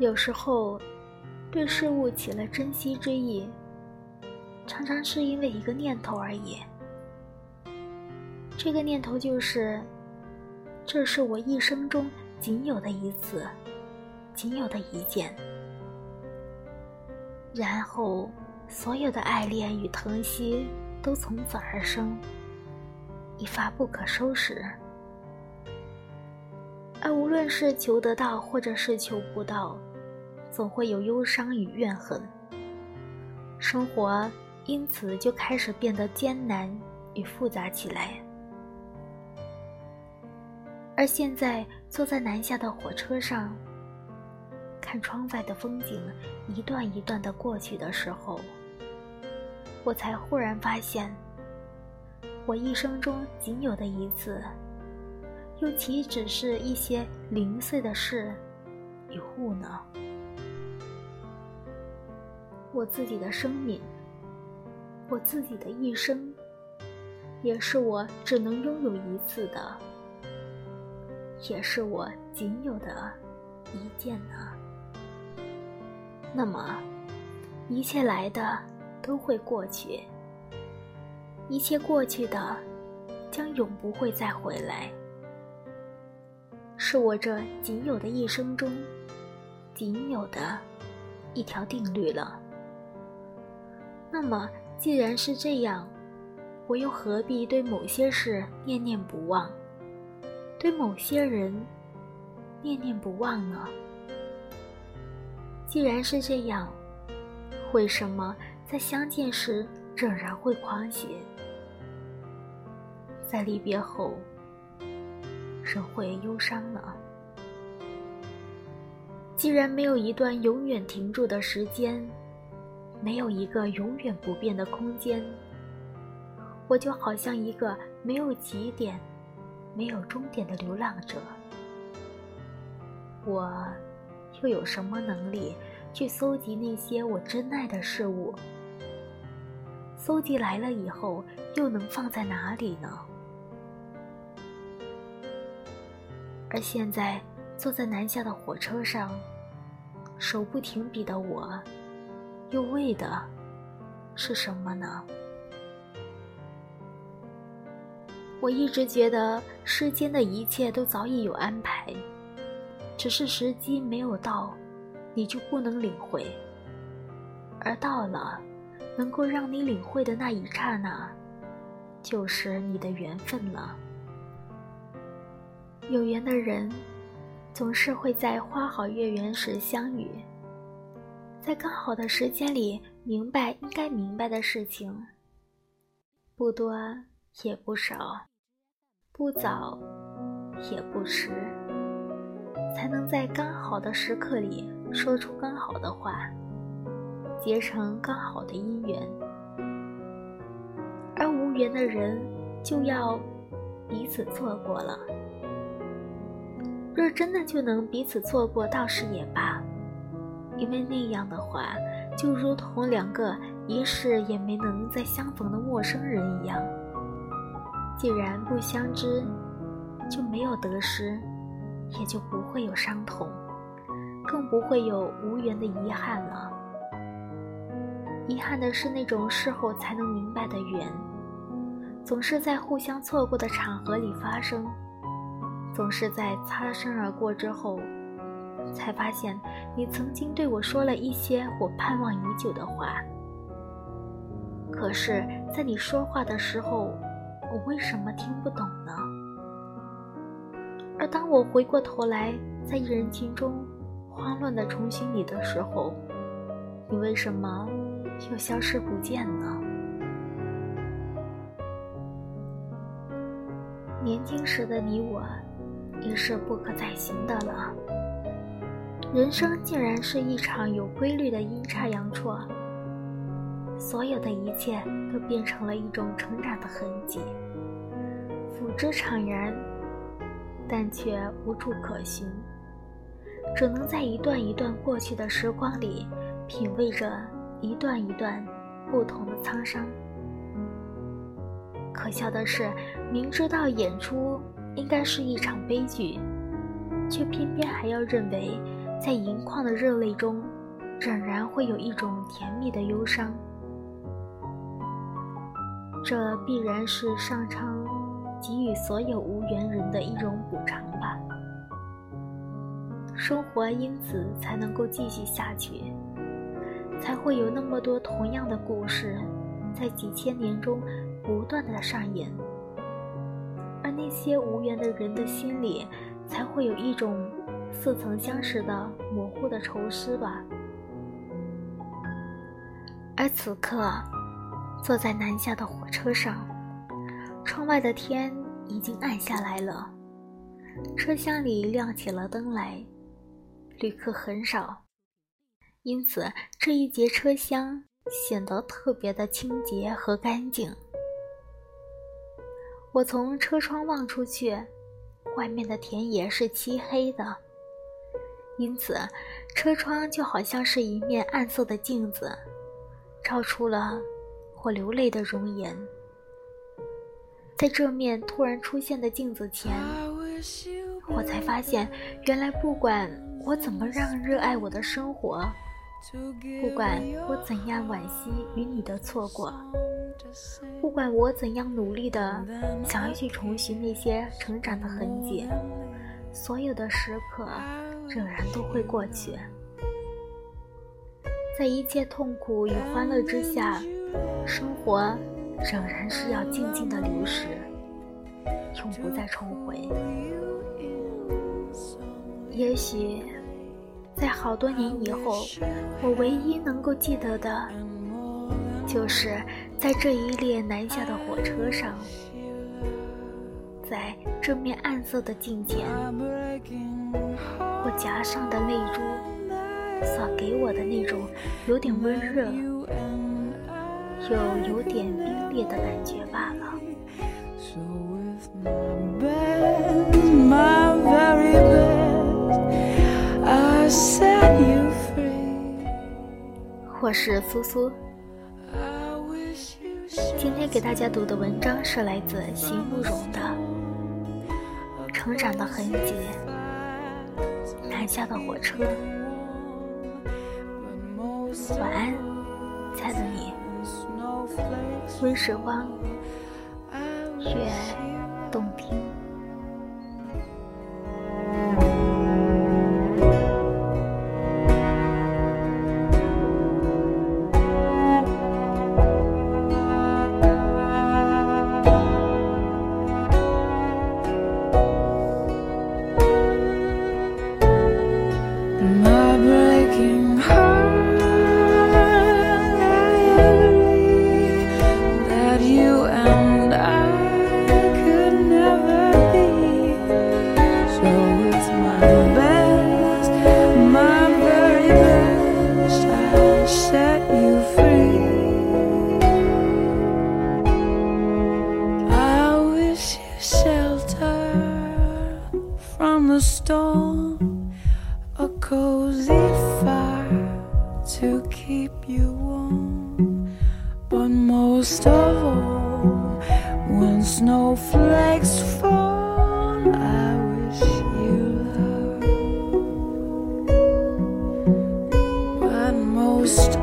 有时候，对事物起了珍惜之意，常常是因为一个念头而已。这个念头就是，这是我一生中仅有的一次，仅有的一件。然后，所有的爱恋与疼惜都从此而生，一发不可收拾。而无论是求得到，或者是求不到，总会有忧伤与怨恨。生活因此就开始变得艰难与复杂起来。而现在坐在南下的火车上。看窗外的风景一段一段的过去的时候，我才忽然发现，我一生中仅有的一次，又岂只是一些零碎的事与物呢？我自己的生命，我自己的一生，也是我只能拥有一次的，也是我仅有的一件呢。那么，一切来的都会过去，一切过去的将永不会再回来，是我这仅有的一生中仅有的一条定律了。那么，既然是这样，我又何必对某些事念念不忘，对某些人念念不忘呢？既然是这样，为什么在相见时仍然会狂喜，在离别后仍会忧伤呢？既然没有一段永远停住的时间，没有一个永远不变的空间，我就好像一个没有起点、没有终点的流浪者，我。又有什么能力去搜集那些我珍爱的事物？搜集来了以后，又能放在哪里呢？而现在坐在南下的火车上，手不停笔的我，又为的是什么呢？我一直觉得世间的一切都早已有安排。只是时机没有到，你就不能领会；而到了，能够让你领会的那一刹那，就是你的缘分了。有缘的人，总是会在花好月圆时相遇，在刚好的时间里明白应该明白的事情，不多也不少，不早也不迟。才能在刚好的时刻里说出刚好的话，结成刚好的姻缘。而无缘的人就要彼此错过了。若真的就能彼此错过，倒是也罢，因为那样的话，就如同两个一世也没能再相逢的陌生人一样。既然不相知，就没有得失。也就不会有伤痛，更不会有无缘的遗憾了。遗憾的是那种事后才能明白的缘，总是在互相错过的场合里发生，总是在擦身而过之后，才发现你曾经对我说了一些我盼望已久的话。可是，在你说话的时候，我为什么听不懂呢？而当我回过头来，在人群中慌乱地重寻你的时候，你为什么又消失不见呢？年轻时的你我，已是不可再寻的了。人生竟然是一场有规律的阴差阳错，所有的一切都变成了一种成长的痕迹，抚之怅然。但却无处可寻，只能在一段一段过去的时光里，品味着一段一段不同的沧桑。可笑的是，明知道演出应该是一场悲剧，却偏偏还要认为在盈眶的热泪中，仍然会有一种甜蜜的忧伤。这必然是上苍给予所有无缘人的一种补偿吧。生活因此才能够继续下去，才会有那么多同样的故事，在几千年中不断的上演。而那些无缘的人的心里，才会有一种似曾相识的模糊的愁思吧。而此刻，坐在南下的火车上，窗外的天已经暗下来了，车厢里亮起了灯来，旅客很少，因此这一节车厢显得特别的清洁和干净。我从车窗望出去，外面的田野是漆黑的，因此车窗就好像是一面暗色的镜子，照出了我流泪的容颜。在这面突然出现的镜子前，我才发现，原来不管我怎么让热爱我的生活，不管我怎样惋惜与你的错过。不管我怎样努力的想要去重寻那些成长的痕迹，所有的时刻仍然都会过去。在一切痛苦与欢乐之下，生活仍然是要静静的流逝，永不再重回。也许，在好多年以后，我唯一能够记得的，就是。在这一列南下的火车上，在这面暗色的镜前，颊上的泪珠所给我的那种有点温热又有点冰冽的感觉罢了。我是苏苏。今天给大家读的文章是来自席慕容的《成长的痕迹》，南下的火车。晚安，亲爱的你。温时光，越 the storm, a cozy fire to keep you warm. But most of all, when snowflakes fall, I wish you love. But most